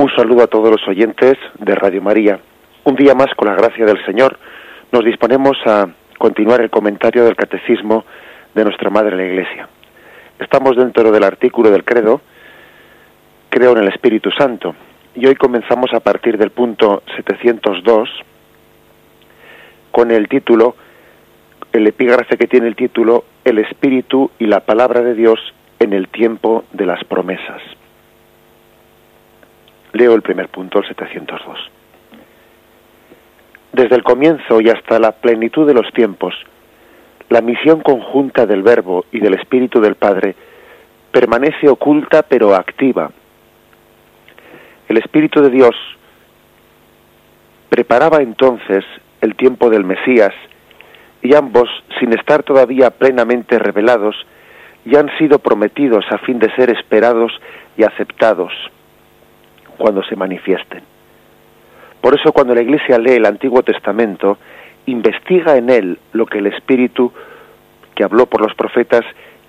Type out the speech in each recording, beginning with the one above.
Un saludo a todos los oyentes de Radio María. Un día más, con la gracia del Señor, nos disponemos a continuar el comentario del Catecismo de nuestra Madre la Iglesia. Estamos dentro del artículo del Credo, Creo en el Espíritu Santo, y hoy comenzamos a partir del punto 702 con el título, el epígrafe que tiene el título, El Espíritu y la Palabra de Dios en el tiempo de las promesas. Leo el primer punto, el 702. Desde el comienzo y hasta la plenitud de los tiempos, la misión conjunta del Verbo y del Espíritu del Padre permanece oculta pero activa. El Espíritu de Dios preparaba entonces el tiempo del Mesías y ambos, sin estar todavía plenamente revelados, ya han sido prometidos a fin de ser esperados y aceptados cuando se manifiesten. Por eso cuando la Iglesia lee el Antiguo Testamento, investiga en él lo que el Espíritu que habló por los profetas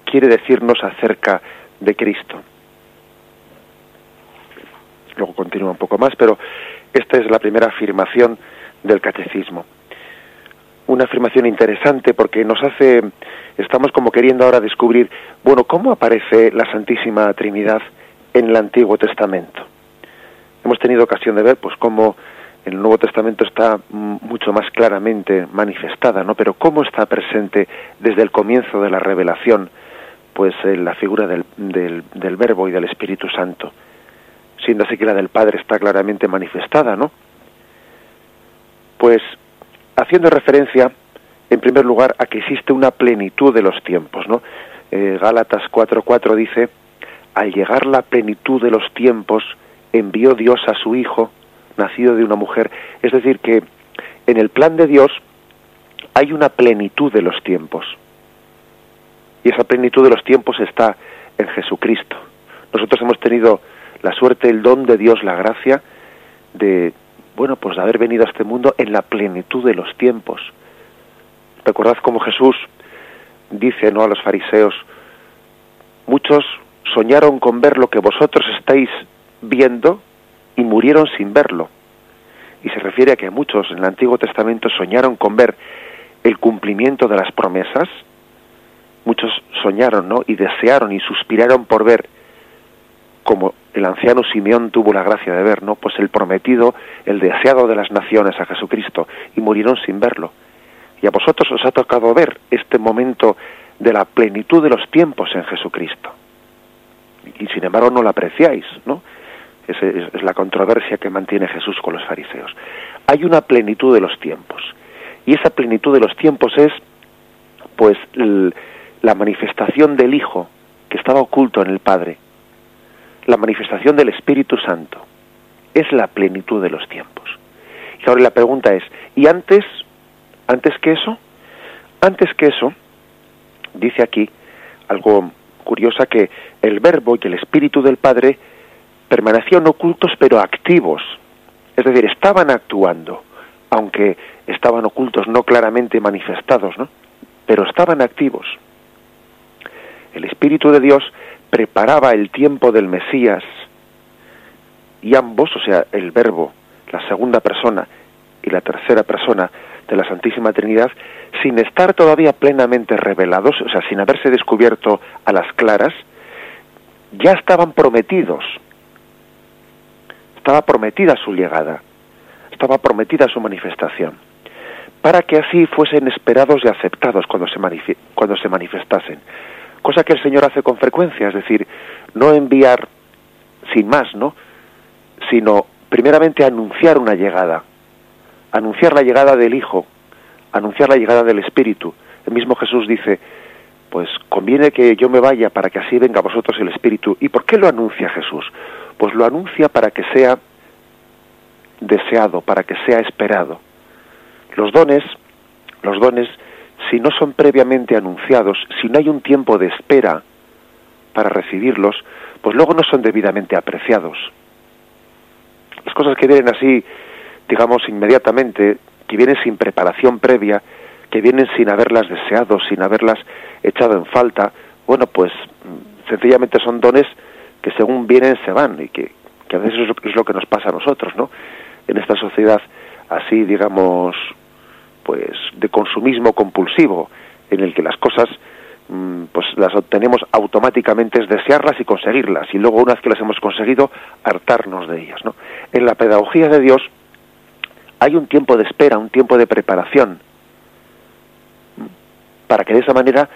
quiere decirnos acerca de Cristo. Luego continúa un poco más, pero esta es la primera afirmación del catecismo. Una afirmación interesante porque nos hace, estamos como queriendo ahora descubrir, bueno, ¿cómo aparece la Santísima Trinidad en el Antiguo Testamento? Hemos tenido ocasión de ver pues cómo el Nuevo Testamento está mucho más claramente manifestada, ¿no? Pero cómo está presente desde el comienzo de la revelación, pues en la figura del, del, del, Verbo y del Espíritu Santo, siendo así que la del Padre está claramente manifestada, ¿no? Pues haciendo referencia, en primer lugar, a que existe una plenitud de los tiempos, ¿no? Eh, Gálatas 4:4 dice, al llegar la plenitud de los tiempos, envió Dios a su Hijo, nacido de una mujer. Es decir, que en el plan de Dios hay una plenitud de los tiempos. Y esa plenitud de los tiempos está en Jesucristo. Nosotros hemos tenido la suerte, el don de Dios, la gracia de, bueno, pues de haber venido a este mundo en la plenitud de los tiempos. Recordad cómo Jesús dice, ¿no?, a los fariseos, muchos soñaron con ver lo que vosotros estáis viendo y murieron sin verlo. Y se refiere a que muchos en el Antiguo Testamento soñaron con ver el cumplimiento de las promesas. Muchos soñaron, ¿no? Y desearon y suspiraron por ver como el anciano Simeón tuvo la gracia de ver, ¿no? Pues el prometido, el deseado de las naciones a Jesucristo y murieron sin verlo. Y a vosotros os ha tocado ver este momento de la plenitud de los tiempos en Jesucristo. Y sin embargo no lo apreciáis, ¿no? Es, la controversia que mantiene Jesús con los fariseos. Hay una plenitud de los tiempos. Y esa plenitud de los tiempos es, pues, la manifestación del Hijo que estaba oculto en el Padre, la manifestación del Espíritu Santo. Es la plenitud de los tiempos. Y ahora la pregunta es, ¿y antes, antes que eso? Antes que eso, dice aquí algo curiosa que el Verbo y el Espíritu del Padre permanecían ocultos pero activos, es decir, estaban actuando, aunque estaban ocultos, no claramente manifestados, ¿no? Pero estaban activos. El Espíritu de Dios preparaba el tiempo del Mesías y ambos, o sea, el Verbo, la segunda persona y la tercera persona de la Santísima Trinidad, sin estar todavía plenamente revelados, o sea, sin haberse descubierto a las claras, ya estaban prometidos estaba prometida su llegada, estaba prometida su manifestación, para que así fuesen esperados y aceptados cuando se, cuando se manifestasen. Cosa que el Señor hace con frecuencia, es decir, no enviar sin más, ¿no? Sino primeramente anunciar una llegada, anunciar la llegada del Hijo, anunciar la llegada del Espíritu. El mismo Jesús dice, pues conviene que yo me vaya para que así venga a vosotros el Espíritu. ¿Y por qué lo anuncia Jesús? Pues lo anuncia para que sea deseado, para que sea esperado. Los dones, los dones, si no son previamente anunciados, si no hay un tiempo de espera para recibirlos, pues luego no son debidamente apreciados. Las cosas que vienen así, digamos, inmediatamente, que vienen sin preparación previa, que vienen sin haberlas deseado, sin haberlas echado en falta, bueno, pues sencillamente son dones que según vienen se van y que, que a veces es lo que nos pasa a nosotros, ¿no? En esta sociedad así, digamos, pues de consumismo compulsivo, en el que las cosas mm, pues las obtenemos automáticamente es desearlas y conseguirlas y luego una vez que las hemos conseguido hartarnos de ellas, ¿no? En la pedagogía de Dios hay un tiempo de espera, un tiempo de preparación para que de esa manera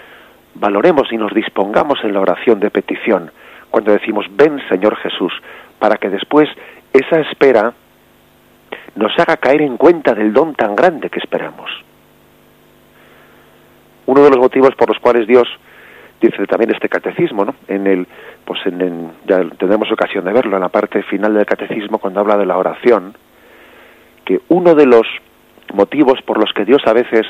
valoremos y nos dispongamos en la oración de petición cuando decimos ven Señor Jesús para que después esa espera nos haga caer en cuenta del don tan grande que esperamos. Uno de los motivos por los cuales Dios dice también este catecismo, ¿no? En el, pues en, ya tenemos ocasión de verlo en la parte final del catecismo cuando habla de la oración, que uno de los motivos por los que Dios a veces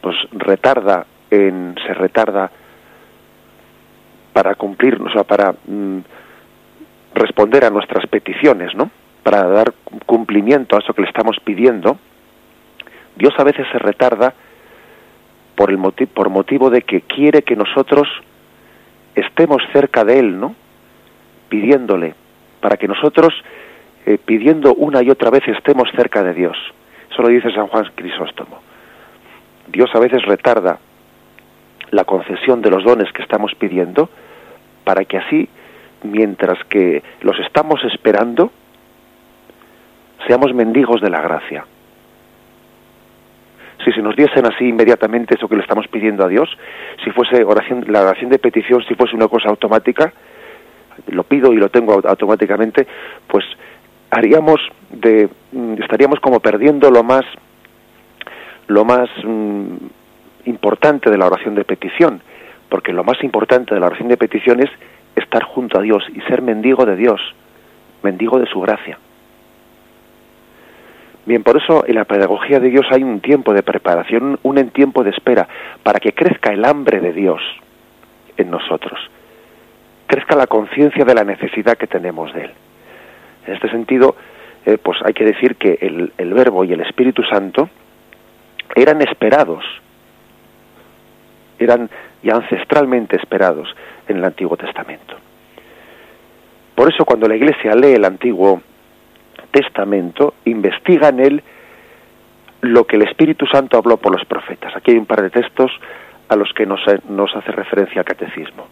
pues retarda en se retarda para cumplir, o sea, para mm, responder a nuestras peticiones, ¿no? Para dar cumplimiento a eso que le estamos pidiendo, Dios a veces se retarda por el motivo por motivo de que quiere que nosotros estemos cerca de él, ¿no? Pidiéndole para que nosotros eh, pidiendo una y otra vez estemos cerca de Dios. Eso lo dice San Juan Crisóstomo. Dios a veces retarda la concesión de los dones que estamos pidiendo para que así, mientras que los estamos esperando, seamos mendigos de la gracia. Si se nos diesen así inmediatamente eso que le estamos pidiendo a Dios, si fuese oración, la oración de petición, si fuese una cosa automática, lo pido y lo tengo automáticamente, pues haríamos de mm, estaríamos como perdiendo lo más lo más mm, importante de la oración de petición, porque lo más importante de la oración de petición es estar junto a Dios y ser mendigo de Dios, mendigo de su gracia. Bien, por eso en la pedagogía de Dios hay un tiempo de preparación, un tiempo de espera, para que crezca el hambre de Dios en nosotros, crezca la conciencia de la necesidad que tenemos de Él. En este sentido, eh, pues hay que decir que el, el Verbo y el Espíritu Santo eran esperados, eran ya ancestralmente esperados en el Antiguo Testamento. Por eso cuando la Iglesia lee el Antiguo Testamento, investiga en él lo que el Espíritu Santo habló por los profetas. Aquí hay un par de textos a los que nos, nos hace referencia el catecismo.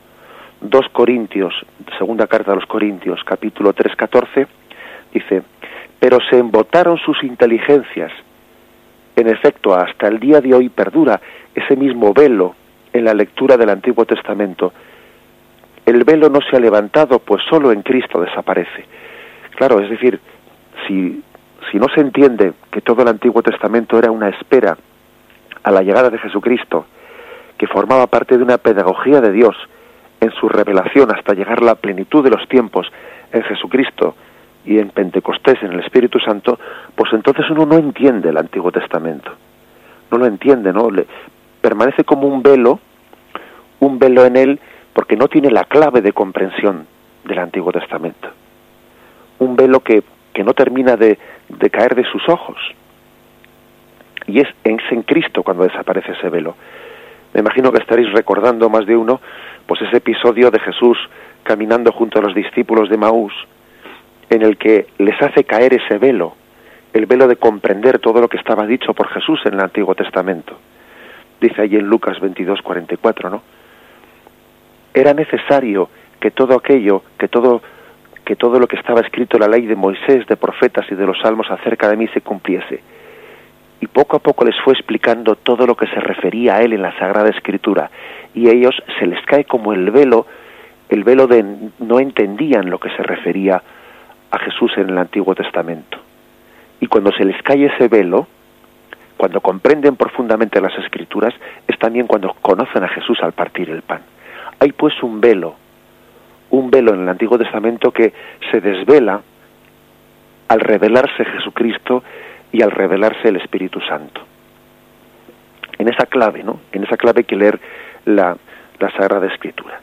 2 Corintios, segunda carta a los Corintios, capítulo 3, 14, dice, pero se embotaron sus inteligencias. En efecto, hasta el día de hoy perdura ese mismo velo en la lectura del Antiguo Testamento. El velo no se ha levantado, pues solo en Cristo desaparece. Claro, es decir, si, si no se entiende que todo el Antiguo Testamento era una espera a la llegada de Jesucristo, que formaba parte de una pedagogía de Dios en su revelación hasta llegar a la plenitud de los tiempos en Jesucristo y en Pentecostés, en el Espíritu Santo, pues entonces uno no entiende el Antiguo Testamento. No lo entiende, ¿no? Le, permanece como un velo, un velo en él, porque no tiene la clave de comprensión del Antiguo Testamento. Un velo que, que no termina de, de caer de sus ojos. Y es, es en Cristo cuando desaparece ese velo. Me imagino que estaréis recordando más de uno, pues ese episodio de Jesús caminando junto a los discípulos de Maús, en el que les hace caer ese velo, el velo de comprender todo lo que estaba dicho por Jesús en el Antiguo Testamento. Dice allí en Lucas 22, 44, ¿no? Era necesario que todo aquello, que todo, que todo lo que estaba escrito en la ley de Moisés, de profetas y de los salmos acerca de mí se cumpliese. Y poco a poco les fue explicando todo lo que se refería a él en la Sagrada Escritura. Y a ellos se les cae como el velo, el velo de no entendían lo que se refería a Jesús en el Antiguo Testamento. Y cuando se les cae ese velo, cuando comprenden profundamente las escrituras, es también cuando conocen a Jesús al partir el pan. Hay pues un velo, un velo en el Antiguo Testamento que se desvela al revelarse Jesucristo y al revelarse el Espíritu Santo. En esa clave, ¿no? En esa clave hay que leer la, la Sagrada Escritura.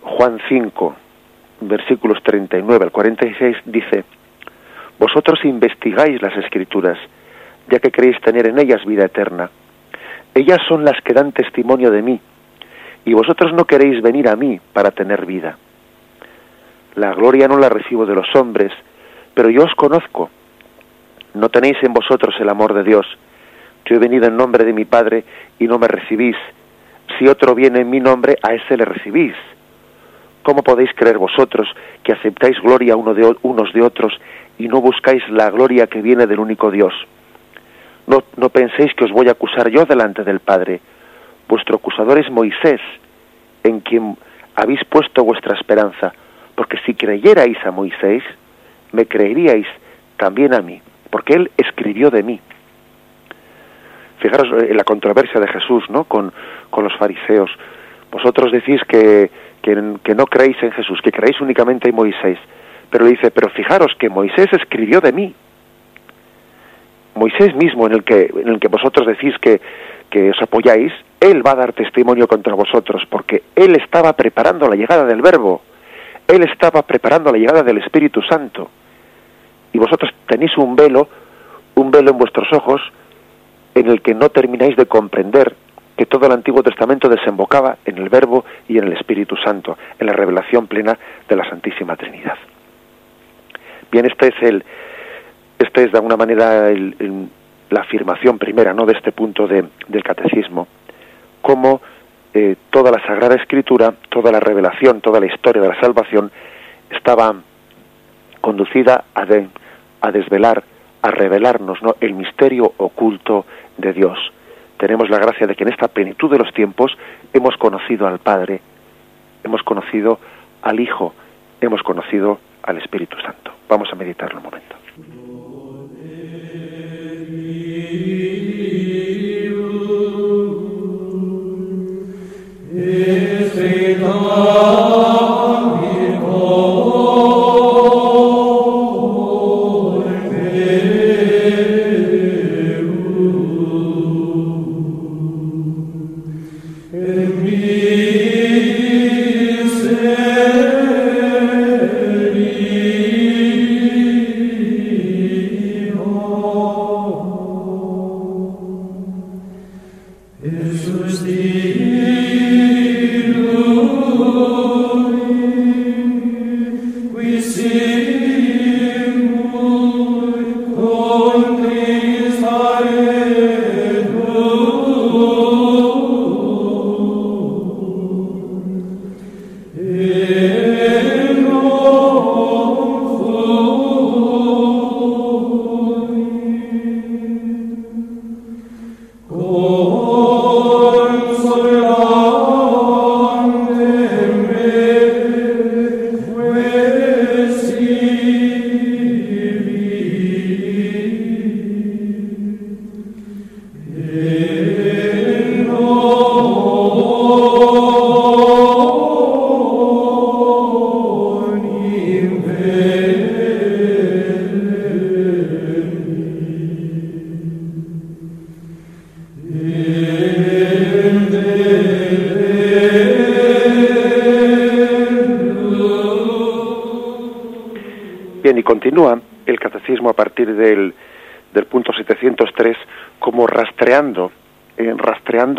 Juan 5, versículos 39 al 46 dice, Vosotros investigáis las escrituras, ya que queréis tener en ellas vida eterna. Ellas son las que dan testimonio de mí, y vosotros no queréis venir a mí para tener vida. La gloria no la recibo de los hombres, pero yo os conozco. No tenéis en vosotros el amor de Dios. Yo he venido en nombre de mi Padre y no me recibís. Si otro viene en mi nombre, a ese le recibís. ¿Cómo podéis creer vosotros que aceptáis gloria unos de otros y no buscáis la gloria que viene del único Dios? No, penséis que os voy a acusar yo delante del Padre. Vuestro acusador es Moisés, en quien habéis puesto vuestra esperanza, porque si creyerais a Moisés, me creeríais también a mí, porque él escribió de mí. Fijaros en la controversia de Jesús, ¿no? Con, con los fariseos. Vosotros decís que, que, que, no creéis en Jesús, que creéis únicamente en Moisés. Pero le dice, pero fijaros que Moisés escribió de mí. Moisés mismo, en el que, en el que vosotros decís que, que os apoyáis, él va a dar testimonio contra vosotros, porque él estaba preparando la llegada del Verbo, él estaba preparando la llegada del Espíritu Santo. Y vosotros tenéis un velo, un velo en vuestros ojos, en el que no termináis de comprender que todo el Antiguo Testamento desembocaba en el Verbo y en el Espíritu Santo, en la revelación plena de la Santísima Trinidad. Bien, este es el, este es de alguna manera la afirmación primera, ¿no? De este punto de, del catecismo, cómo eh, toda la Sagrada Escritura, toda la revelación, toda la historia de la salvación estaba conducida a, a desvelar, a revelarnos, ¿no? El misterio oculto de Dios tenemos la gracia de que en esta plenitud de los tiempos hemos conocido al Padre, hemos conocido al Hijo, hemos conocido al Espíritu Santo. Vamos a meditarlo un momento. Deus, et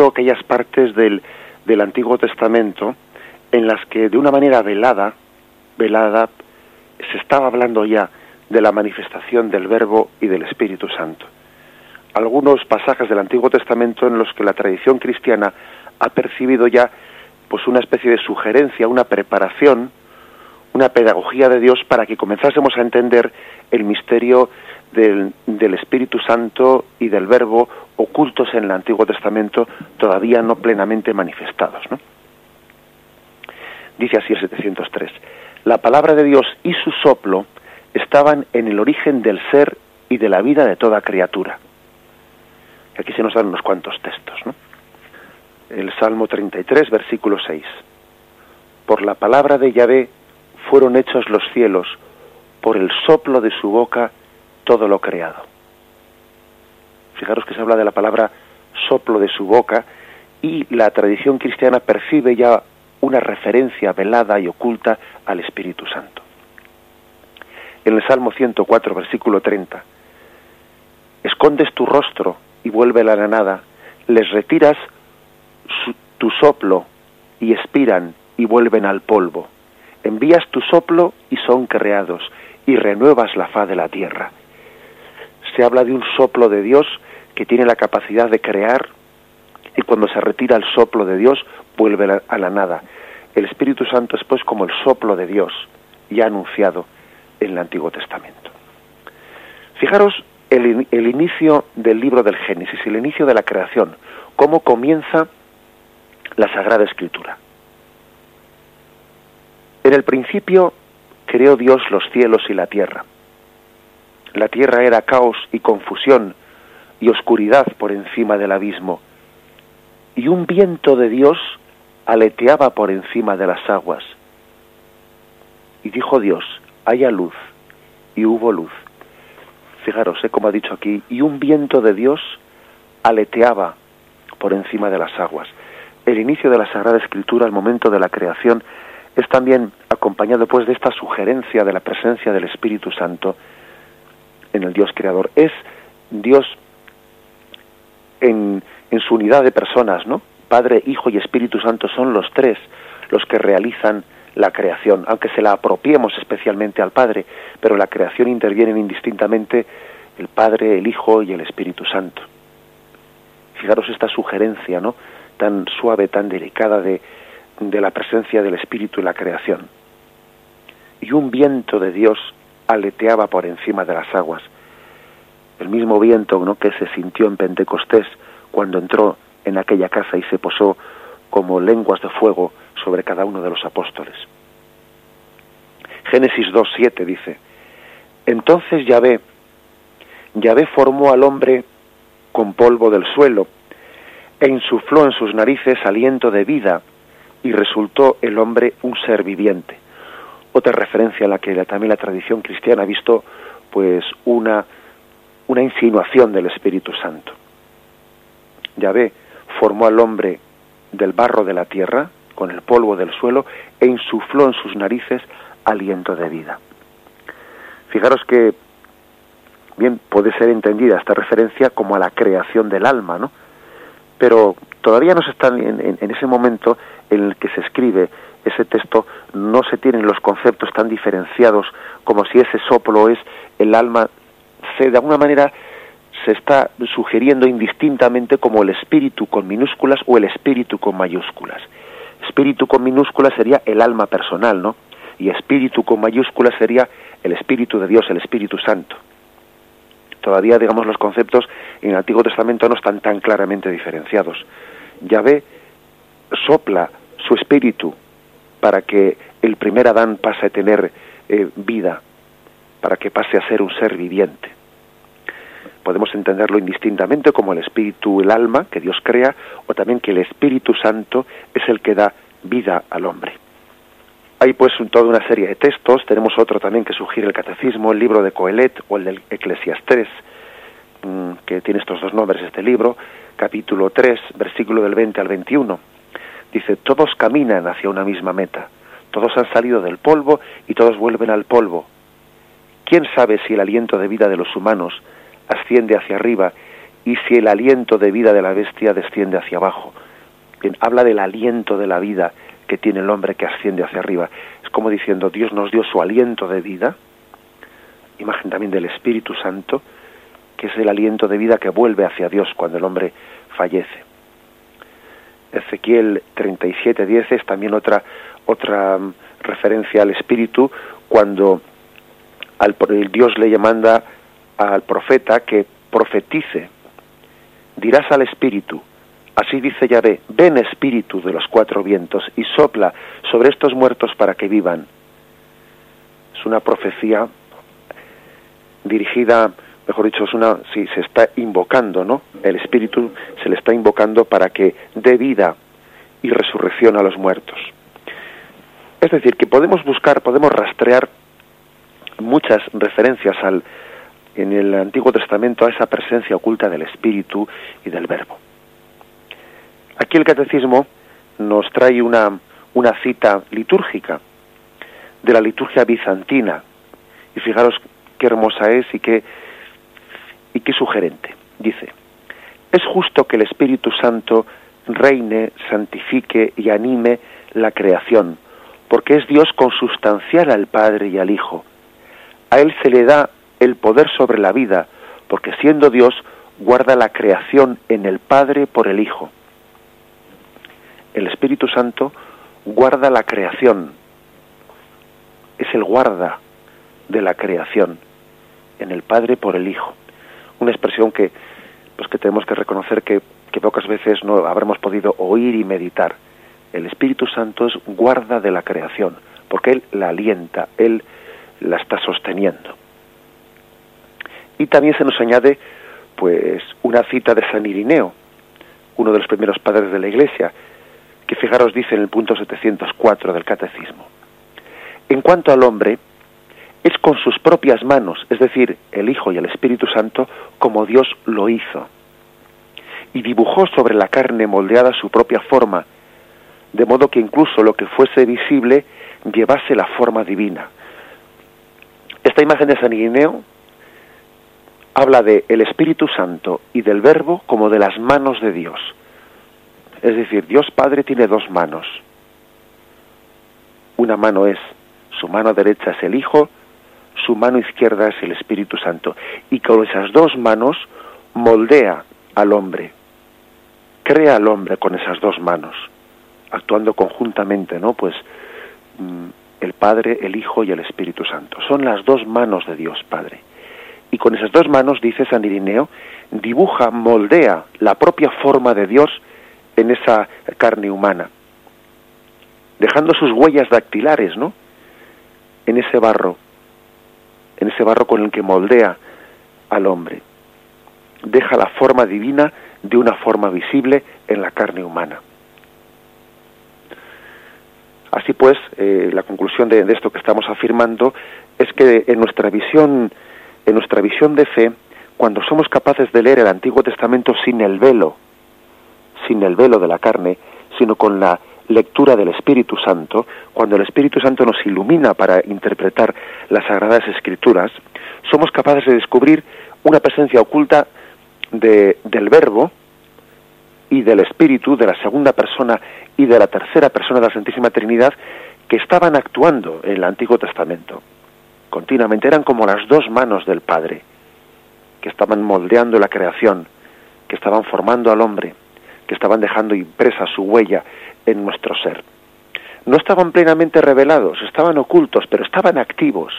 aquellas partes del, del Antiguo Testamento en las que de una manera velada, velada, se estaba hablando ya de la manifestación del Verbo y del Espíritu Santo. Algunos pasajes del Antiguo Testamento en los que la tradición cristiana ha percibido ya pues una especie de sugerencia, una preparación, una pedagogía de Dios para que comenzásemos a entender el misterio del, del, Espíritu Santo y del Verbo ocultos en el Antiguo Testamento, todavía no plenamente manifestados. ¿no? Dice así el 703, la palabra de Dios y su soplo estaban en el origen del ser y de la vida de toda criatura. Aquí se nos dan unos cuantos textos. ¿no? El Salmo 33, versículo 6. Por la palabra de Yahvé fueron hechos los cielos, por el soplo de su boca todo lo creado. Fijaros que se habla de la palabra soplo de su boca y la tradición cristiana percibe ya una referencia velada y oculta al Espíritu Santo. En el Salmo 104, versículo 30, escondes tu rostro y vuelve la nada, les retiras tu soplo y expiran y vuelven al polvo. Envías tu soplo y son creados, y renuevas la faz de la tierra. Se habla de un soplo de Dios que tiene la capacidad de crear, y cuando se retira el soplo de Dios, vuelve a la nada. El Espíritu Santo es pues como el soplo de Dios, ya anunciado en el Antiguo Testamento. Fijaros el, inicio del libro del Génesis, el inicio de la creación, cómo comienza la Sagrada Escritura. En el principio creó Dios los cielos y la tierra. La tierra era caos y confusión y oscuridad por encima del abismo. Y un viento de Dios aleteaba por encima de las aguas. Y dijo Dios, haya luz, y hubo luz. Fijaros, ¿eh? como ha dicho aquí, y un viento de Dios aleteaba por encima de las aguas. El inicio de la Sagrada Escritura, el momento de la creación, es también acompañado pues de esta sugerencia de la presencia del Espíritu Santo en el Dios creador. Es Dios en, en su unidad de personas, ¿no? Padre, Hijo y Espíritu Santo son los tres los que realizan la creación, aunque se la apropiemos especialmente al Padre, pero la creación intervienen indistintamente el Padre, el Hijo y el Espíritu Santo. Fijaros esta sugerencia, ¿no? Tan suave, tan delicada de de la presencia del Espíritu en la creación. Y un viento de Dios aleteaba por encima de las aguas. El mismo viento que se sintió en Pentecostés cuando entró en aquella casa y se posó como lenguas de fuego sobre cada uno de los apóstoles. Génesis 2.7 dice, entonces Yahvé, Yahvé formó al hombre con polvo del suelo e insufló en sus narices aliento de vida y resultó el hombre un ser viviente. Otra referencia a la que también la tradición cristiana ha visto pues una, una insinuación del Espíritu Santo. Yahvé formó al hombre del barro de la tierra, con el polvo del suelo, e insufló en sus narices aliento de vida. Fijaros que bien puede ser entendida esta referencia como a la creación del alma, ¿no? Pero todavía no se está en, en ese momento en el que se escribe ese texto no se tienen los conceptos tan diferenciados como si ese soplo es el alma, se de alguna manera se está sugiriendo indistintamente como el espíritu con minúsculas o el espíritu con mayúsculas. Espíritu con minúsculas sería el alma personal, ¿no? Y espíritu con mayúsculas sería el espíritu de Dios, el Espíritu Santo. Todavía, digamos, los conceptos en el Antiguo Testamento no están tan claramente diferenciados. Ve sopla su espíritu para que el primer Adán pase a tener eh, vida, para que pase a ser un ser viviente. Podemos entenderlo indistintamente como el espíritu, el alma que Dios crea, o también que el Espíritu Santo es el que da vida al hombre. Hay pues toda una serie de textos, tenemos otro también que sugiere el Catecismo, el libro de Coelet o el del Eclesiastés, mm, que tiene estos dos nombres este libro, capítulo 3, versículo del 20 al 21 Dice, todos caminan hacia una misma meta, todos han salido del polvo y todos vuelven al polvo. ¿Quién sabe si el aliento de vida de los humanos asciende hacia arriba y si el aliento de vida de la bestia desciende hacia abajo? Habla del aliento de la vida que tiene el hombre que asciende hacia arriba. Es como diciendo, Dios nos dio su aliento de vida, imagen también del Espíritu Santo, que es el aliento de vida que vuelve hacia Dios cuando el hombre fallece. Ezequiel 37:10 es también otra otra mm, referencia al espíritu cuando al, el Dios le manda al profeta que profetice. Dirás al espíritu, así dice Yahvé, ven espíritu de los cuatro vientos y sopla sobre estos muertos para que vivan. Es una profecía dirigida mejor dicho, es una, si se está invocando, ¿no? El Espíritu se le está invocando para que dé vida y resurrección a los muertos. Es decir, que podemos buscar, podemos rastrear muchas referencias al, en el Antiguo Testamento a esa presencia oculta del Espíritu y del Verbo. Aquí el Catecismo nos trae una, una cita litúrgica de la liturgia bizantina, y fijaros qué hermosa es y qué y qué sugerente. Dice, es justo que el Espíritu Santo reine, santifique y anime la creación, porque es Dios consustancial al Padre y al Hijo. A Él se le da el poder sobre la vida, porque siendo Dios, guarda la creación en el Padre por el Hijo. El Espíritu Santo guarda la creación, es el guarda de la creación en el Padre por el Hijo. Una expresión que, pues que tenemos que reconocer que, que pocas veces no habremos podido oír y meditar. El Espíritu Santo es guarda de la creación, porque Él la alienta, Él la está sosteniendo. Y también se nos añade pues una cita de San Irineo, uno de los primeros padres de la Iglesia, que fijaros dice en el punto 704 del Catecismo. En cuanto al hombre, es con sus propias manos, es decir, el Hijo y el Espíritu Santo, como Dios lo hizo. Y dibujó sobre la carne moldeada su propia forma, de modo que incluso lo que fuese visible llevase la forma divina. Esta imagen de San Irineo habla de el Espíritu Santo y del Verbo como de las manos de Dios. Es decir, Dios Padre tiene dos manos. Una mano es, su mano derecha es el Hijo, su mano izquierda es el Espíritu Santo. Y con esas dos manos moldea al hombre, crea al hombre con esas dos manos, actuando conjuntamente, ¿no? Pues mm, el Padre, el Hijo y el Espíritu Santo. Son las dos manos de Dios Padre y con esas dos manos, dice San Irineo, dibuja, moldea la propia forma de Dios en esa carne humana, dejando sus huellas dactilares, ¿no? En ese barro, en ese barro con el que moldea al hombre. Deja la forma divina de una forma visible en la carne humana. Así pues, eh, la conclusión de, esto que estamos afirmando es que en nuestra visión en nuestra visión de fe, cuando somos capaces de leer el Antiguo Testamento sin el velo, sin el velo de la carne, sino con la lectura del Espíritu Santo, cuando el Espíritu Santo nos ilumina para interpretar las Sagradas Escrituras, somos capaces de descubrir una presencia oculta de, del Verbo y del Espíritu, de la segunda persona y de la tercera persona de la Santísima Trinidad, que estaban actuando en el Antiguo Testamento. Continuamente, eran como las dos manos del Padre, que estaban moldeando la creación, que estaban formando al hombre, que estaban dejando impresa su huella en nuestro ser. No estaban plenamente revelados, estaban ocultos, pero estaban activos.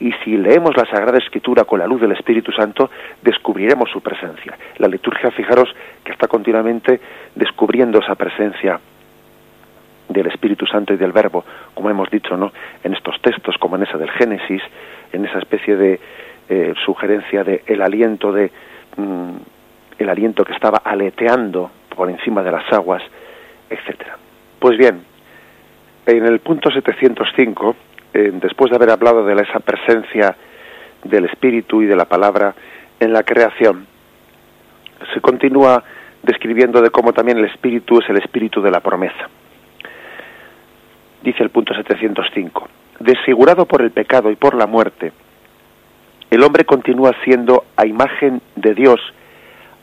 Y si leemos la Sagrada Escritura con la luz del Espíritu Santo, descubriremos su presencia. La liturgia, fijaros, que está continuamente descubriendo esa presencia del Espíritu Santo y del Verbo, como hemos dicho, ¿no? En estos textos, como en esa del Génesis, en esa especie de eh, sugerencia de el aliento de mm, el aliento que estaba aleteando por encima de las aguas, etcétera. Pues bien, en el punto 705, eh, después de haber hablado de esa presencia del Espíritu y de la palabra en la creación, se continúa describiendo de cómo también el Espíritu es el Espíritu de la promesa dice el punto 705, desfigurado por el pecado y por la muerte, el hombre continúa siendo a imagen de Dios,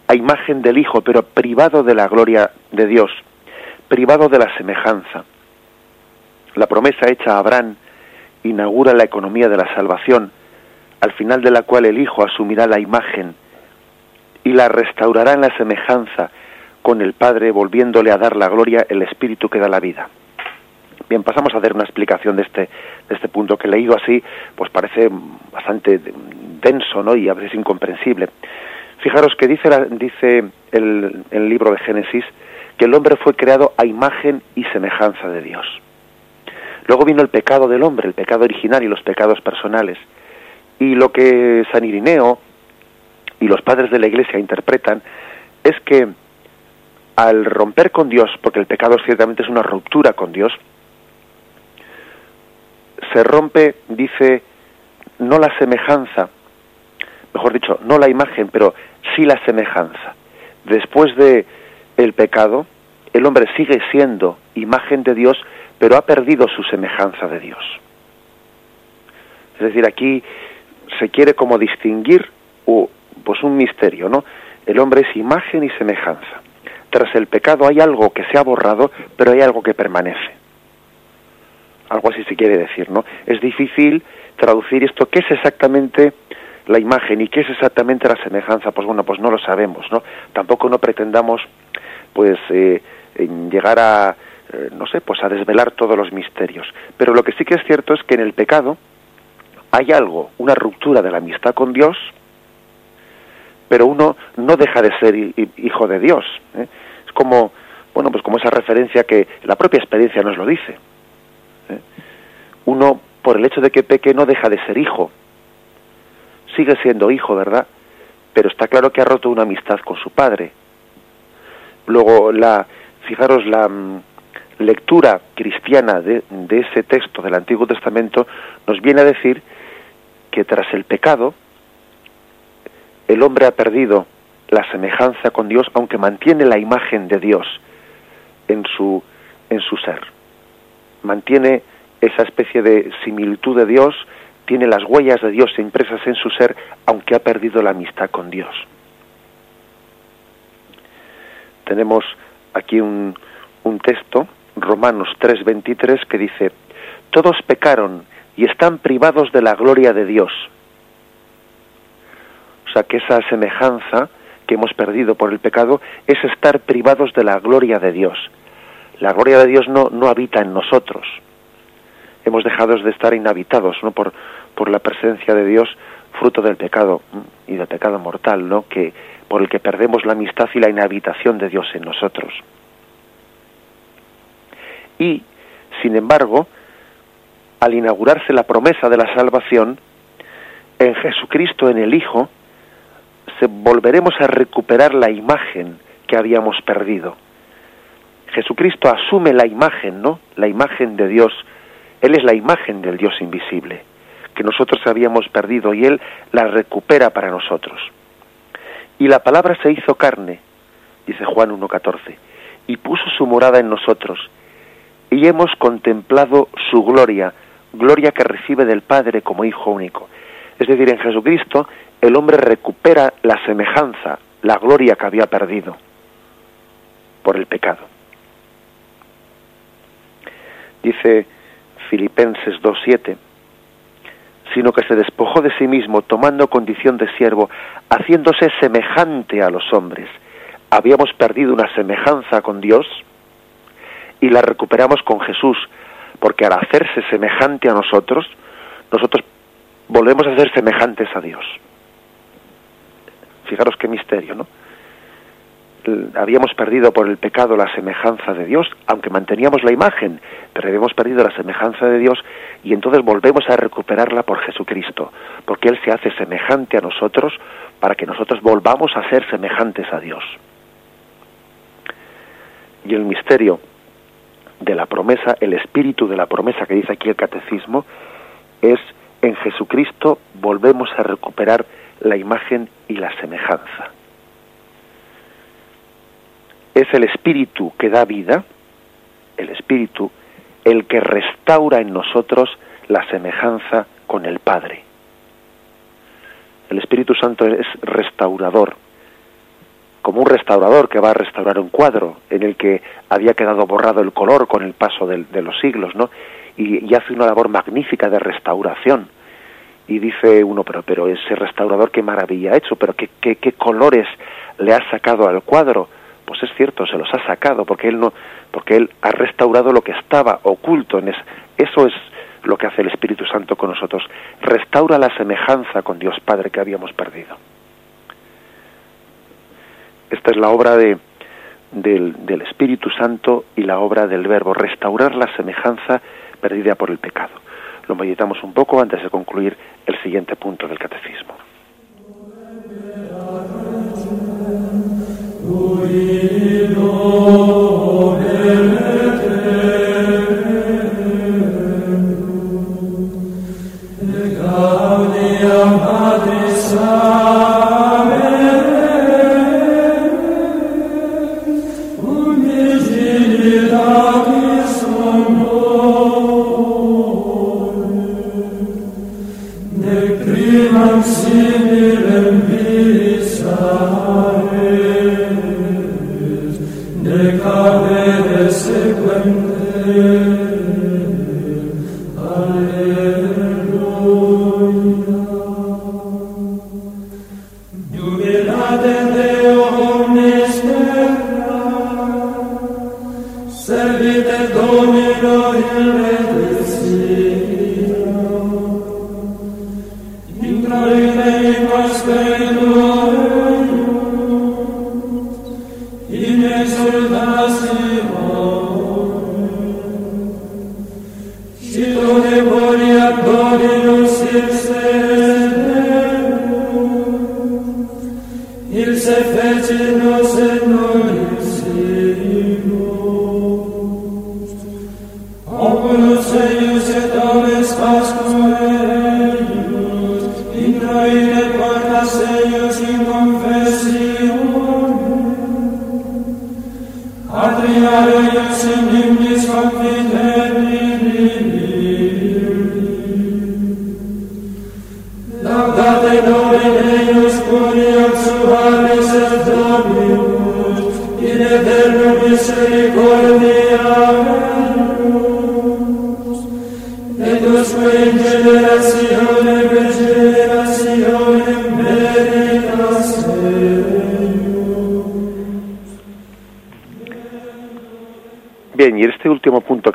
a imagen del Hijo, pero privado de la gloria de Dios, privado de la semejanza. La promesa hecha a Abraham inaugura la economía de la salvación, al final de la cual el Hijo asumirá la imagen y la restaurará en la semejanza con el Padre, volviéndole a dar la gloria el Espíritu que da la vida. Bien, pasamos a hacer una explicación de este, de este punto que leído así, pues parece bastante denso, ¿no? Y a veces incomprensible. Fijaros que dice, dice el, el libro de Génesis que el hombre fue creado a imagen y semejanza de Dios. Luego vino el pecado del hombre, el pecado original y los pecados personales. Y lo que San Irineo y los padres de la Iglesia interpretan es que al romper con Dios, porque el pecado ciertamente es una ruptura con Dios, se rompe, dice, no la semejanza, mejor dicho, no la imagen, pero sí la semejanza. Después de el pecado, el hombre sigue siendo imagen de Dios, pero ha perdido su semejanza de Dios. Es decir, aquí se quiere como distinguir pues un misterio, ¿no? El hombre es imagen y semejanza. Tras el pecado hay algo que se ha borrado, pero hay algo que permanece. Algo así se quiere decir, ¿no? Es difícil traducir esto, ¿qué es exactamente la imagen y qué es exactamente la semejanza? Pues bueno, pues no lo sabemos, ¿no? Tampoco no pretendamos, pues, eh, llegar a, eh, no sé, pues a desvelar todos los misterios. Pero lo que sí que es cierto es que en el pecado hay algo, una ruptura de la amistad con Dios, pero uno no deja de ser hijo de Dios. ¿eh? Es como, bueno, pues como esa referencia que la propia experiencia nos lo dice. ¿eh? Uno, por el hecho de que peque, no deja de ser hijo. Sigue siendo hijo, ¿verdad? Pero está claro que ha roto una amistad con su padre. Luego, la, fijaros, la mm, lectura cristiana de, de ese texto del Antiguo Testamento nos viene a decir que tras el pecado, el hombre ha perdido la semejanza con Dios, aunque mantiene la imagen de Dios en su, en su ser. Mantiene esa especie de similitud de Dios, tiene las huellas de Dios impresas en su ser, aunque ha perdido la amistad con Dios. Tenemos aquí un, un texto, Romanos 3:23, que dice, todos pecaron y están privados de la gloria de Dios sea que esa semejanza que hemos perdido por el pecado es estar privados de la gloria de Dios. La gloria de Dios no, no habita en nosotros. Hemos dejado de estar inhabitados ¿no? por, por la presencia de Dios, fruto del pecado y del pecado mortal, ¿no? que, por el que perdemos la amistad y la inhabitación de Dios en nosotros. Y, sin embargo, al inaugurarse la promesa de la salvación, en Jesucristo, en el Hijo, se, volveremos a recuperar la imagen que habíamos perdido. Jesucristo asume la imagen, ¿no? La imagen de Dios. Él es la imagen del Dios invisible, que nosotros habíamos perdido y Él la recupera para nosotros. Y la palabra se hizo carne, dice Juan 1.14, y puso su morada en nosotros, y hemos contemplado su gloria, gloria que recibe del Padre como Hijo único. Es decir, en Jesucristo el hombre recupera la semejanza, la gloria que había perdido por el pecado. Dice Filipenses 2.7, sino que se despojó de sí mismo, tomando condición de siervo, haciéndose semejante a los hombres. Habíamos perdido una semejanza con Dios y la recuperamos con Jesús, porque al hacerse semejante a nosotros, nosotros volvemos a ser semejantes a Dios. Fijaros qué misterio, ¿no? Habíamos perdido por el pecado la semejanza de Dios, aunque manteníamos la imagen, pero habíamos perdido la semejanza de Dios y entonces volvemos a recuperarla por Jesucristo, porque Él se hace semejante a nosotros para que nosotros volvamos a ser semejantes a Dios. Y el misterio de la promesa, el espíritu de la promesa que dice aquí el catecismo, es en Jesucristo volvemos a recuperar la imagen y la semejanza. Es el espíritu que da vida, el espíritu, el que restaura en nosotros la semejanza con el Padre. El Espíritu Santo es restaurador, como un restaurador que va a restaurar un cuadro en el que había quedado borrado el color con el paso de, los siglos, ¿no? y, hace una labor magnífica de restauración y dice uno, pero, pero ese restaurador qué maravilla ha hecho, pero qué, qué, qué colores le ha sacado al cuadro. Pues es cierto, se los ha sacado, porque él no, porque él ha restaurado lo que estaba oculto en eso es lo que hace el Espíritu Santo con nosotros. Restaura la semejanza con Dios Padre que habíamos perdido. Esta es la obra de, del, del Espíritu Santo y la obra del Verbo, restaurar la semejanza perdida por el pecado. Lo meditamos un poco antes de concluir el siguiente punto del catecismo. Uido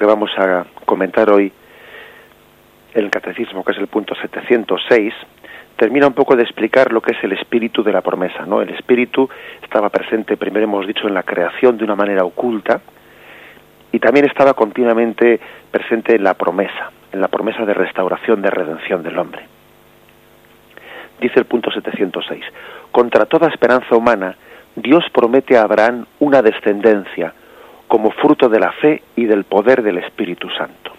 que vamos a comentar hoy, el catecismo, que es el punto 706, termina un poco de explicar lo que es el espíritu de la promesa, ¿no? El espíritu estaba presente, primero hemos dicho, en la creación de una manera oculta y también estaba continuamente presente en la promesa, en la promesa de restauración, de redención del hombre. Dice el punto 706, contra toda esperanza humana, Dios promete a Abraham una descendencia, como fruto de la fe y del poder del Espíritu Santo.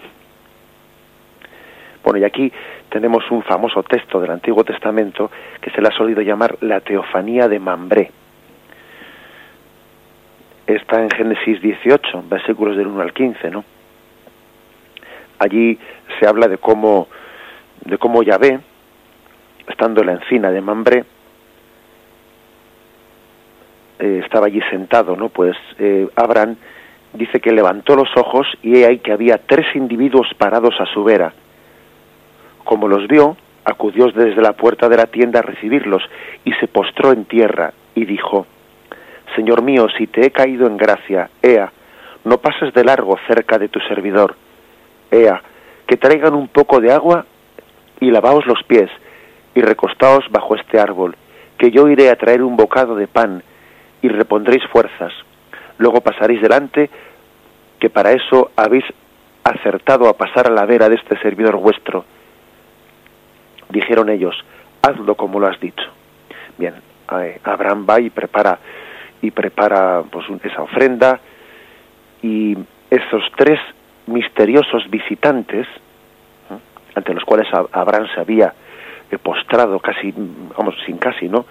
Bueno, y aquí tenemos un famoso texto del Antiguo Testamento que se le ha solido llamar la Teofanía de Mambré. Está en Génesis 18, versículos del 1 al 15, ¿no? Allí se habla de cómo, de cómo Yahvé, estando en la encina de Mambré, eh, estaba allí sentado, ¿no? Pues eh, Abraham dice que levantó los ojos y he ahí que había tres individuos parados a su vera. Como los vio, acudió desde la puerta de la tienda a recibirlos y se postró en tierra y dijo, Señor mío, si te he caído en gracia, ea, no pases de largo cerca de tu servidor. Ea, que traigan un poco de agua y lavaos los pies y recostaos bajo este árbol, que yo iré a traer un bocado de pan y repondréis fuerzas luego pasaréis delante, que para eso habéis acertado a pasar a la vera de este servidor vuestro. Dijeron ellos, hazlo como lo has dicho. Bien, Abraham va y prepara y prepara pues esa ofrenda y esos tres misteriosos visitantes ante los cuales Abraham se había postrado casi vamos sin casi no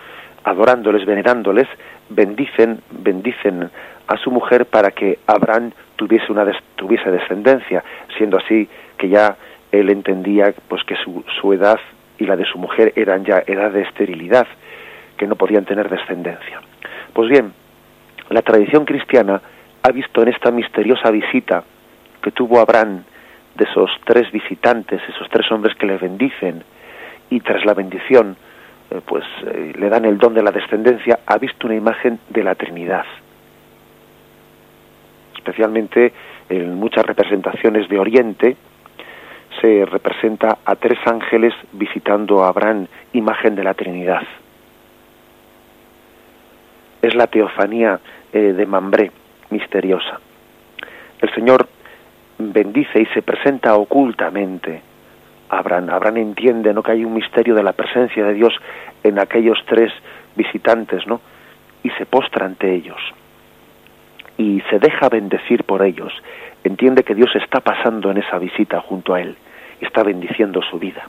adorándoles venerándoles bendicen bendicen a su mujer para que Abraham tuviese una tuviese descendencia, siendo así que ya él entendía pues que su, su edad y la de su mujer eran ya edad de esterilidad, que no podían tener descendencia. Pues bien, la tradición cristiana ha visto en esta misteriosa visita que tuvo Abraham de esos tres visitantes, esos tres hombres que le bendicen, y tras la bendición, eh, pues eh, le dan el don de la descendencia, ha visto una imagen de la Trinidad especialmente en muchas representaciones de Oriente, se representa a tres ángeles visitando a Abraham, imagen de la Trinidad. Es la teofanía eh, de Mambré, misteriosa. El Señor bendice y se presenta ocultamente Abraham. Abraham entiende ¿no? que hay un misterio de la presencia de Dios en aquellos tres visitantes, ¿no? Y se postra ante ellos y se deja bendecir por ellos, entiende que Dios está pasando en esa visita junto a él y está bendiciendo su vida.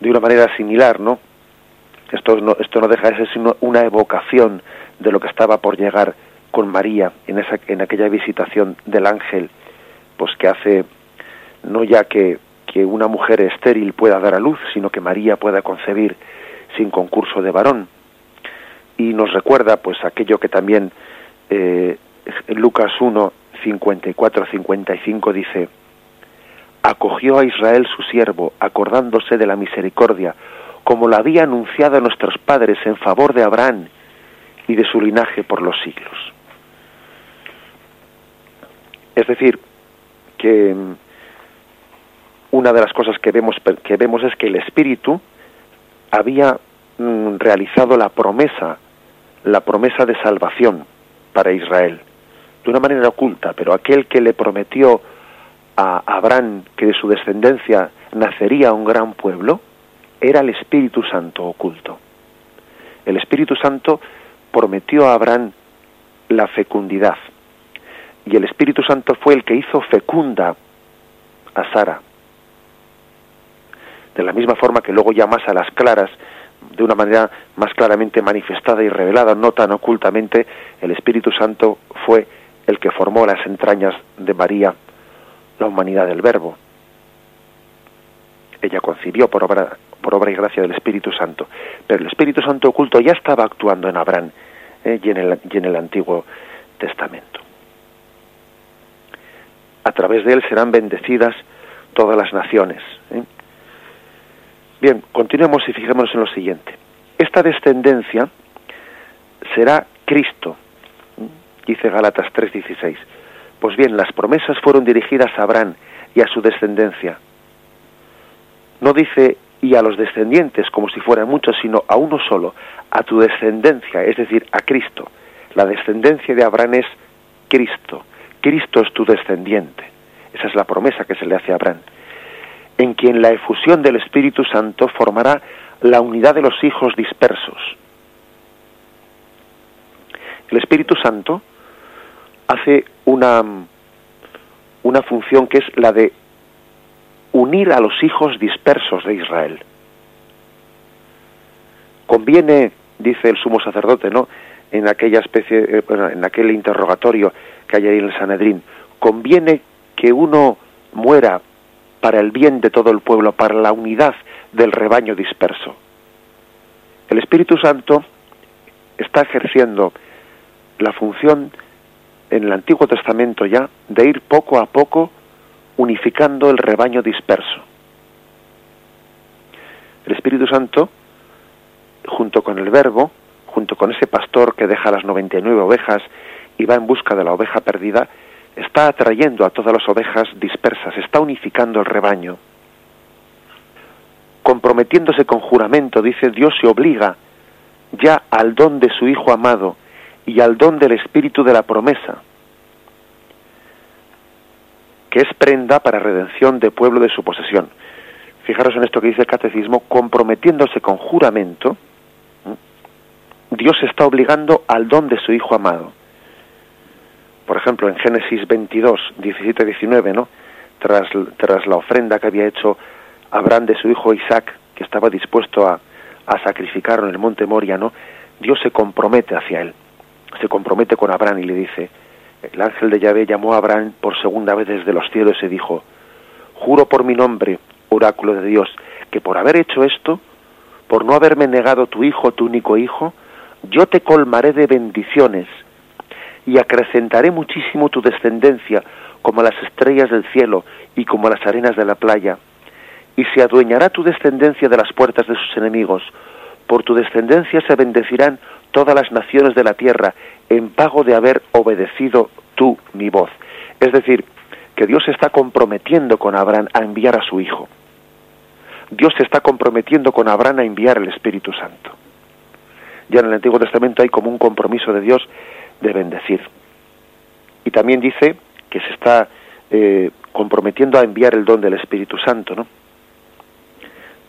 De una manera similar, ¿no? Esto no, esto no deja de ser sino una evocación de lo que estaba por llegar con María en, esa, en aquella visitación del ángel, pues que hace no ya que, que una mujer estéril pueda dar a luz, sino que María pueda concebir sin concurso de varón y nos recuerda pues aquello que también eh, Lucas 1, 54, 55 dice, acogió a Israel su siervo, acordándose de la misericordia, como la había anunciado a nuestros padres en favor de Abraham y de su linaje por los siglos. Es decir, que una de las cosas que vemos, que vemos es que el Espíritu había mm, realizado la promesa la promesa de salvación para Israel, de una manera oculta, pero aquel que le prometió a Abraham que de su descendencia nacería un gran pueblo, era el Espíritu Santo oculto. El Espíritu Santo prometió a Abraham la fecundidad. Y el Espíritu Santo fue el que hizo fecunda a Sara. De la misma forma que luego ya a las claras, de una manera más claramente manifestada y revelada, no tan ocultamente, el Espíritu Santo fue el que formó las entrañas de María, la humanidad del Verbo. Ella concibió por obra, por obra y gracia del Espíritu Santo, pero el Espíritu Santo oculto ya estaba actuando en Abraham eh, y, en el, y en el Antiguo Testamento. A través de él serán bendecidas todas las naciones. ¿eh? Bien, continuemos y fijémonos en lo siguiente. Esta descendencia será Cristo, dice Gálatas 3:16. Pues bien, las promesas fueron dirigidas a Abraham y a su descendencia. No dice y a los descendientes como si fueran muchos, sino a uno solo, a tu descendencia, es decir, a Cristo. La descendencia de Abraham es Cristo. Cristo es tu descendiente. Esa es la promesa que se le hace a Abraham. En quien la efusión del Espíritu Santo formará la unidad de los hijos dispersos. El Espíritu Santo hace una, una función que es la de unir a los hijos dispersos de Israel. Conviene, dice el sumo sacerdote, ¿no? En aquella especie, eh, en aquel interrogatorio que hay ahí en el Sanedrín, conviene que uno muera para el bien de todo el pueblo, para la unidad del rebaño disperso. El Espíritu Santo está ejerciendo la función en el Antiguo Testamento ya de ir poco a poco unificando el rebaño disperso. El Espíritu Santo, junto con el Verbo, junto con ese pastor que deja las 99 ovejas y va en busca de la oveja perdida, está atrayendo a todas las ovejas dispersas, está unificando el rebaño. Comprometiéndose con juramento, dice Dios se obliga ya al don de su Hijo amado y al don del Espíritu de la promesa, que es prenda para redención de pueblo de su posesión. Fijaros en esto que dice el catecismo, comprometiéndose con juramento, Dios está obligando al don de su Hijo amado. Por ejemplo, en Génesis 22, 17, 19, ¿no? Tras, tras la ofrenda que había hecho Abraham de su hijo Isaac, que estaba dispuesto a, sacrificarlo en el monte Moria, ¿no? Dios se compromete hacia él, se compromete con Abraham y le dice, el ángel de Yahvé llamó a Abraham por segunda vez desde los cielos y dijo, juro por mi nombre, oráculo de Dios, que por haber hecho esto, por no haberme negado tu hijo, tu único hijo, yo te colmaré de bendiciones y acrecentaré muchísimo tu descendencia como las estrellas del cielo y como las arenas de la playa. Y se adueñará tu descendencia de las puertas de sus enemigos. Por tu descendencia se bendecirán todas las naciones de la tierra en pago de haber obedecido tú mi voz. Es decir, que Dios está comprometiendo con Abraham a enviar a su hijo. Dios se está comprometiendo con Abraham a enviar el Espíritu Santo. Ya en el Antiguo Testamento hay como un compromiso de Dios de bendecir. Y también dice que se está eh, comprometiendo a enviar el don del Espíritu Santo, ¿no?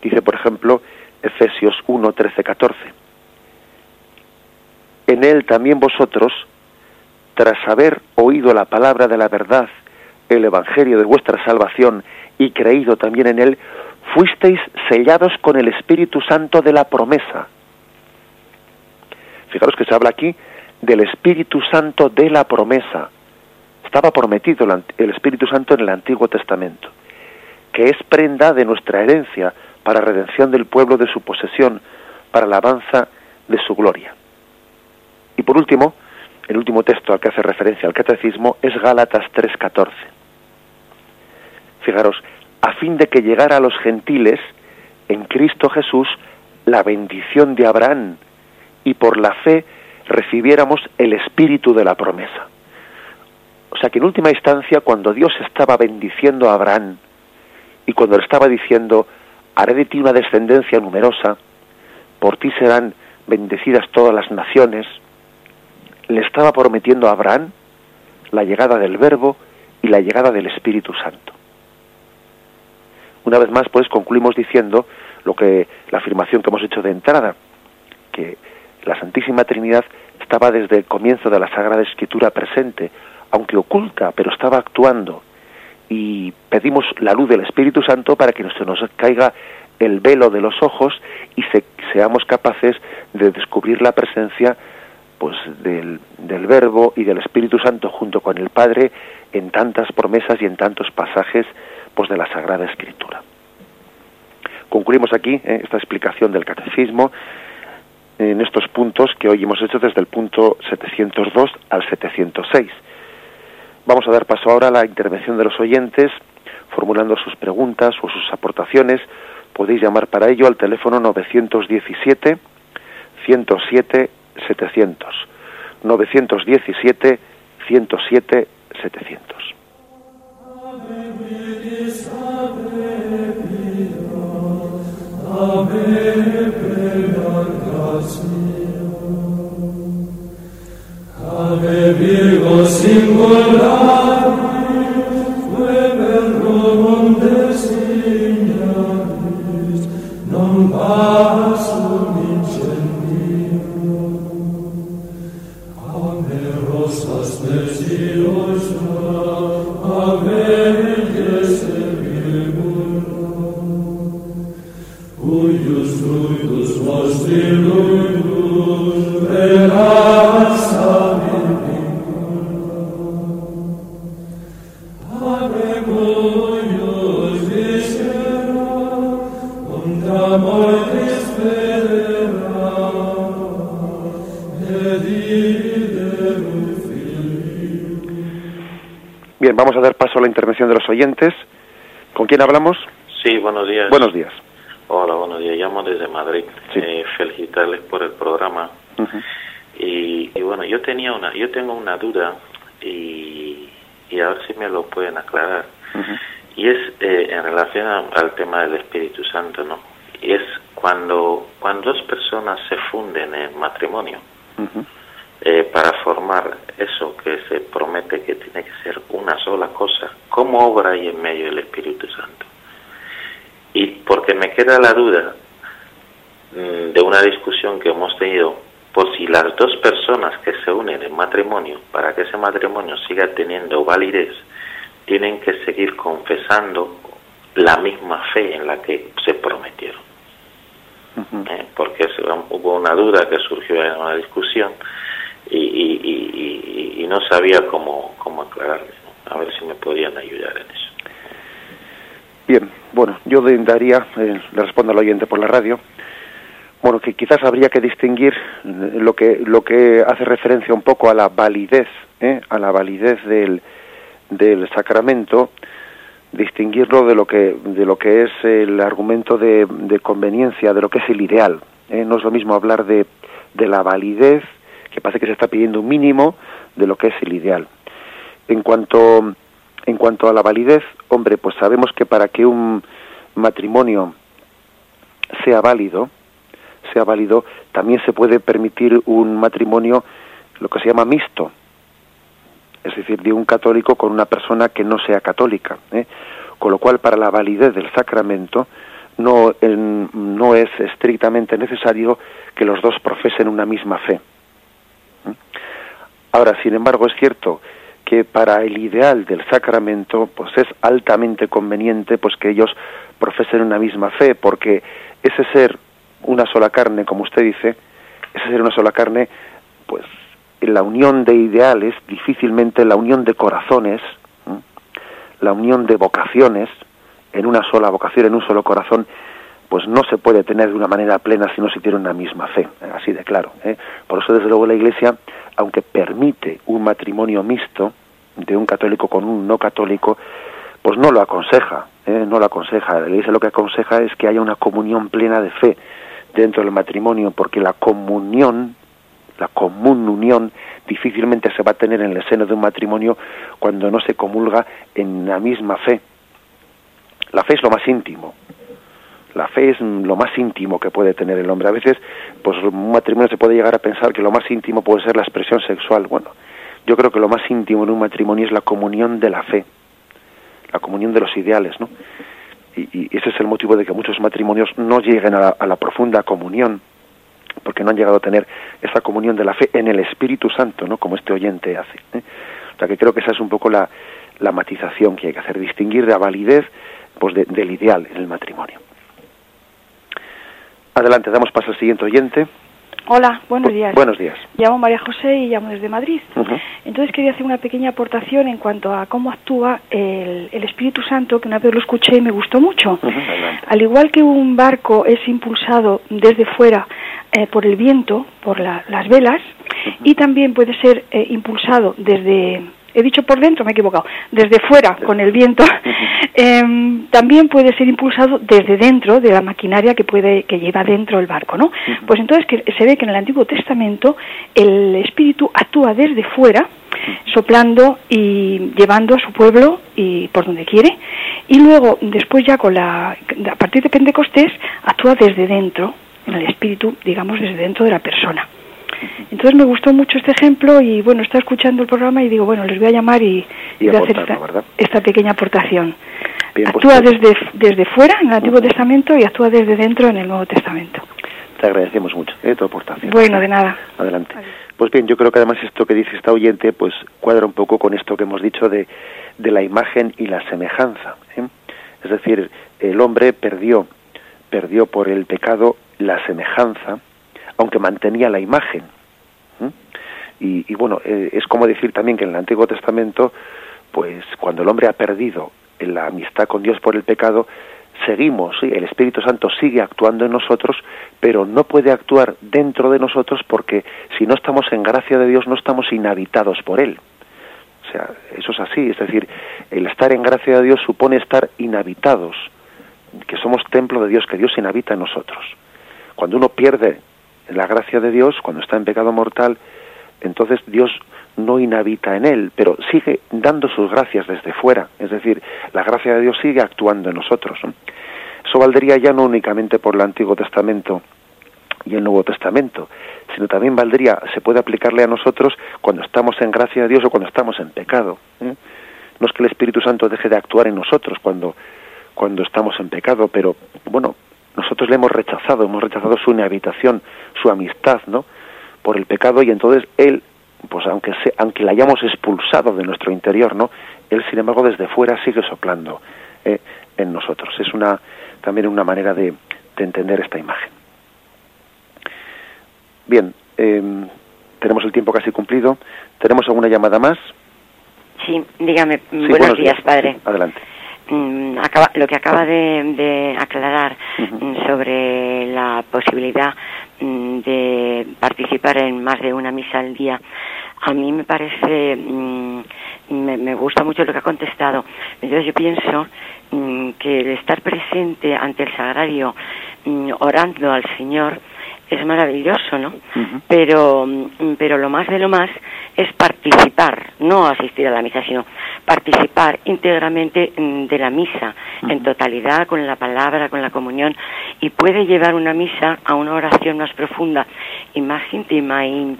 Dice, por ejemplo, Efesios 1, 13, 14. En él también vosotros, tras haber oído la palabra de la verdad, el Evangelio de vuestra salvación, y creído también en él, fuisteis sellados con el Espíritu Santo de la promesa. Fijaros que se habla aquí del Espíritu Santo de la promesa. Estaba prometido el Espíritu Santo en el Antiguo Testamento, que es prenda de nuestra herencia para redención del pueblo de su posesión, para la alabanza de su gloria. Y por último, el último texto al que hace referencia al catecismo es Gálatas 3:14. Fijaros, a fin de que llegara a los gentiles en Cristo Jesús la bendición de Abraham y por la fe recibiéramos el espíritu de la promesa. O sea que en última instancia, cuando Dios estaba bendiciendo a Abraham y cuando le estaba diciendo, haré de ti una descendencia numerosa, por ti serán bendecidas todas las naciones, le estaba prometiendo a Abraham la llegada del Verbo y la llegada del Espíritu Santo. Una vez más, pues concluimos diciendo lo que la afirmación que hemos hecho de entrada, que la Santísima Trinidad estaba desde el comienzo de la Sagrada Escritura presente, aunque oculta, pero estaba actuando. Y pedimos la luz del Espíritu Santo para que se nos caiga el velo de los ojos y seamos capaces de descubrir la presencia pues del, del Verbo y del Espíritu Santo junto con el Padre en tantas promesas y en tantos pasajes pues de la Sagrada Escritura. Concluimos aquí eh, esta explicación del catecismo en estos puntos que hoy hemos hecho desde el punto 702 al 706. Vamos a dar paso ahora a la intervención de los oyentes, formulando sus preguntas o sus aportaciones. Podéis llamar para ello al teléfono 917 107 700. 917 107 700. Ave Ave Virgo singulare, Bien, vamos a dar paso a la intervención de los oyentes. ¿Con quién hablamos? Sí, buenos días. Buenos días. Hola, buenos días. Llamo desde Madrid. Sí. Eh, felicitarles por el programa. Y, y bueno, yo tenía una, yo tengo una duda y, y a ver si me lo pueden aclarar. Y es eh, en relación a- al tema del Espíritu Santo, ¿no? Y es cuando, cuando dos personas se funden en matrimonio eh, para formar eso que se promete que tiene que ser una sola cosa, ¿cómo obra ahí en medio el Espíritu Santo? Y porque me queda la duda mm, de una discusión que hemos tenido por si las dos personas que se unen en matrimonio, para que ese matrimonio siga teniendo validez, tienen que seguir confesando la misma fe en la que se prometieron. ¿eh? Porque hubo una duda que surgió en una discusión y, y- y- y- no sabía cómo, cómo aclararle. A ver si me podían ayudar en eso. Bien, bueno, yo daría, eh, le respondo al oyente por la radio, bueno, que quizás habría que distinguir eh, lo que lo que hace referencia un poco a la validez, ¿eh? a la validez del, del sacramento, distinguirlo de lo que de lo que es el argumento de, de conveniencia, de lo que es el ideal. ¿eh? No es lo mismo hablar de, de la validez, que parece que se está pidiendo un mínimo, de lo que es el ideal. En cuanto en cuanto a la validez, hombre, pues sabemos que para que un matrimonio sea válido, sea válido, también se puede permitir un matrimonio lo que se llama mixto, es decir, de un católico con una persona que no sea católica, ¿eh? con lo cual para la validez del sacramento no, no es estrictamente necesario que los dos profesen una misma fe. ¿Eh? Ahora, sin embargo, es cierto que para el ideal del sacramento pues es altamente conveniente pues que ellos profesen una misma fe porque ese ser una sola carne como usted dice ese ser una sola carne pues la unión de ideales difícilmente la unión de corazones la unión de vocaciones en una sola vocación en un solo corazón pues no se puede tener de una manera plena si no se tiene una misma fe, así de claro. ¿eh? Por eso, desde luego, la Iglesia, aunque permite un matrimonio mixto de un católico con un no católico, pues no lo aconseja, ¿eh? no lo aconseja. La Iglesia lo que aconseja es que haya una comunión plena de fe dentro del matrimonio, porque la comunión, la común unión, difícilmente se va a tener en el seno de un matrimonio cuando no se comulga en la misma fe. La fe es lo más íntimo, la fe es lo más íntimo que puede tener el hombre. A veces, pues un matrimonio se puede llegar a pensar que lo más íntimo puede ser la expresión sexual. Bueno, yo creo que lo más íntimo en un matrimonio es la comunión de la fe, la comunión de los ideales, ¿no? y, y ese es el motivo de que muchos matrimonios no lleguen a la, a la profunda comunión, porque no han llegado a tener esa comunión de la fe en el Espíritu Santo, ¿no? Como este oyente hace. ¿eh? O sea que creo que esa es un poco la, la matización que hay que hacer, distinguir la validez pues de- del ideal en el matrimonio. Adelante, damos paso al siguiente oyente. Hola, buenos días. Buenos días. Llamo María José y llamo desde Madrid. Ujú. Entonces quería hacer una pequeña aportación en cuanto a cómo actúa el, el Espíritu Santo, que una vez lo escuché y me gustó mucho. Ujú, adelante. Al igual que un barco es impulsado desde fuera eh, por el viento, por la- las velas, y también puede ser eh, impulsado desde, he dicho por dentro, me he equivocado, desde fuera con el viento, em, también puede ser impulsado desde dentro de la maquinaria que puede que lleva dentro el barco, ¿no? Pues entonces que se ve que en el Antiguo Testamento el Espíritu actúa desde fuera, soplando y llevando a su pueblo y por donde quiere, y luego después ya con la a partir de Pentecostés actúa desde dentro, en el Espíritu, digamos desde dentro de la persona. Entonces me gustó mucho este ejemplo y bueno, estaba escuchando el programa y digo, bueno, les voy a llamar y, Y voy a hacer esta, pequeña aportación. Bien, pues, actúa pues, desde, desde fuera en el Antiguo Testamento y actúa desde dentro en el Nuevo Testamento. Te agradecemos mucho eh, tu aportación. Bueno, de nada. Adelante. Adiós. Pues bien, yo creo que además esto que dice esta oyente, pues cuadra un poco con esto que hemos dicho de, de la imagen y la semejanza. ¿eh? Es decir, el hombre perdió, perdió por el pecado la semejanza, aunque mantenía la imagen. Y, y bueno, eh, es como decir también que en el Antiguo Testamento, pues cuando el hombre ha perdido la amistad con Dios por el pecado, seguimos, ¿sí? el Espíritu Santo sigue actuando en nosotros, pero no puede actuar dentro de nosotros porque si no estamos en gracia de Dios no estamos inhabitados por Él. O sea, eso es así, es decir, el estar en gracia de Dios supone estar inhabitados, que somos templo de Dios, que Dios inhabita en nosotros. Cuando uno pierde la gracia de Dios, cuando está en pecado mortal, entonces Dios no inhabita en él, pero sigue dando sus gracias desde fuera, es decir, la gracia de Dios sigue actuando en nosotros. ¿no? Eso valdría ya no únicamente por el Antiguo Testamento y el Nuevo Testamento, sino también valdría, se puede aplicarle a nosotros cuando estamos en gracia de Dios o cuando estamos en pecado. ¿eh? No es que el Espíritu Santo deje de actuar en nosotros cuando, cuando estamos en pecado, pero bueno, nosotros le hemos rechazado, hemos rechazado su inhabitación, su amistad, ¿no? Por el pecado y entonces Él pues aunque se, aunque la hayamos expulsado de nuestro interior, ¿no? Él, sin embargo, desde fuera sigue soplando eh, en nosotros. Es una también una manera de, de entender esta imagen. Bien, eh, tenemos el tiempo casi cumplido. ¿Tenemos alguna llamada más? Sí, dígame. Sí, buenos, días, padre. Adelante. Mm, acaba- lo que acaba de, de aclarar mm, sobre la posibilidad mm, de participar en más de una misa al día, a mí me parece, me, me gusta mucho lo que ha contestado. Entonces yo pienso que el estar presente ante el sagrario, orando al Señor, es maravilloso, ¿no? Pero mm, pero lo más de lo más es participar, no asistir a la misa, sino participar íntegramente mm, de la misa, en totalidad, con la palabra, con la comunión, y puede llevar una misa a una oración más profunda y más íntima y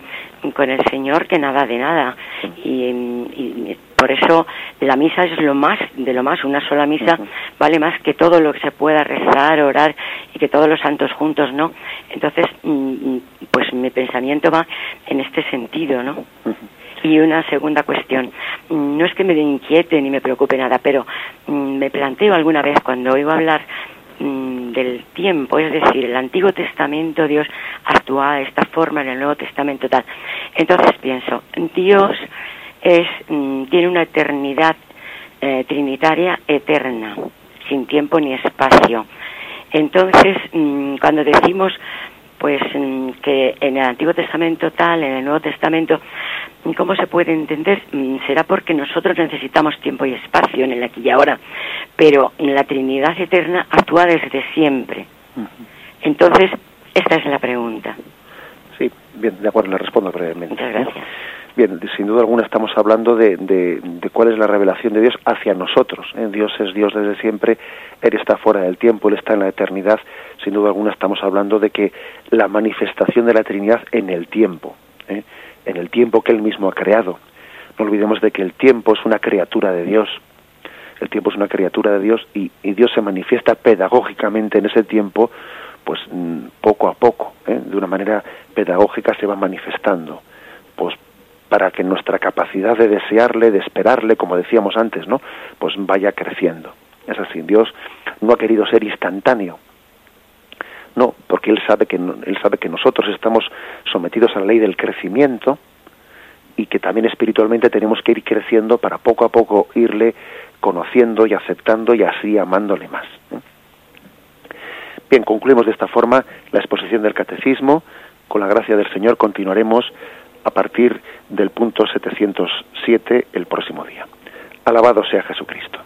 con el Señor que nada de nada. Y, mm, y por eso la misa es lo más de lo más, una sola misa vale más que todo lo que se pueda rezar, orar y que todos los santos juntos, ¿no? Entonces, mm, pues mi pensamiento va en este sentido, ¿no? Y una segunda cuestión, mm, no es que me inquiete ni me preocupe nada, pero mm, me planteo alguna vez cuando oigo hablar mm, del tiempo, es decir, el Antiguo Testamento Dios actúa de esta forma, en el Nuevo Testamento tal. Entonces pienso, Dios es mm, tiene una eternidad eh, trinitaria eterna, sin tiempo ni espacio. Entonces, mm, cuando decimos pues mm, que en el Antiguo Testamento tal, en el Nuevo Testamento, ¿cómo se puede entender? Será porque nosotros necesitamos tiempo y espacio en el aquí y ahora, pero en la Trinidad eterna actúa desde siempre. Entonces, esta es la pregunta. Sí, bien, de acuerdo, le respondo brevemente. Muchas ¿eh? Bien, sin duda alguna estamos hablando de, de- de cuál es la revelación de Dios hacia nosotros. ¿eh? Dios es Dios desde siempre, Él está fuera del tiempo, Él está en la eternidad. Sin duda alguna estamos hablando de que la manifestación de la Trinidad en el tiempo, ¿eh? en el tiempo que Él mismo ha creado. No olvidemos de que el tiempo es una criatura de Dios. el tiempo es una criatura de Dios y, y Dios se manifiesta pedagógicamente en ese tiempo, pues mm, poco a poco, ¿eh? de una manera pedagógica se va manifestando, pues para que nuestra capacidad de desearle, de esperarle, como decíamos antes, ¿no? Pues vaya creciendo. Es así, Dios no ha querido ser instantáneo. No, porque él sabe que él sabe que nosotros estamos sometidos a la ley del crecimiento y que también espiritualmente tenemos que ir creciendo para poco a poco irle conociendo y aceptando y así amándole más. ¿eh? Bien, concluimos de esta forma la exposición del catecismo. Con la gracia del Señor continuaremos a partir del punto 707 el próximo día. Alabado sea Jesucristo.